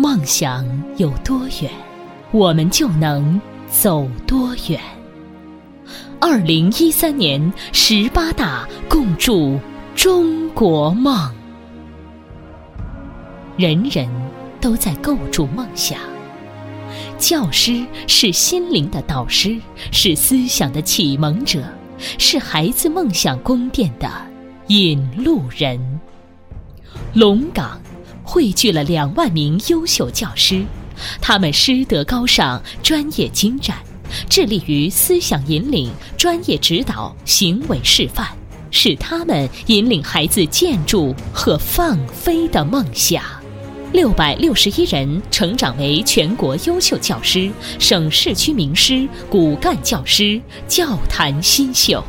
梦想有多远，我们就能走多远。二零一三年十八大共筑中国梦，人人都在构筑梦想。教师是心灵的导师，是思想的启蒙者，是孩子梦想宫殿的引路人。龙岗汇聚了两万名优秀教师，他们师德高尚，专业精湛，致力于思想引领、专业指导、行为示范，是他们引领孩子建筑和放飞的梦想。六百六十一人成长为全国优秀教师、省市区名师、骨干教师，教坛新秀。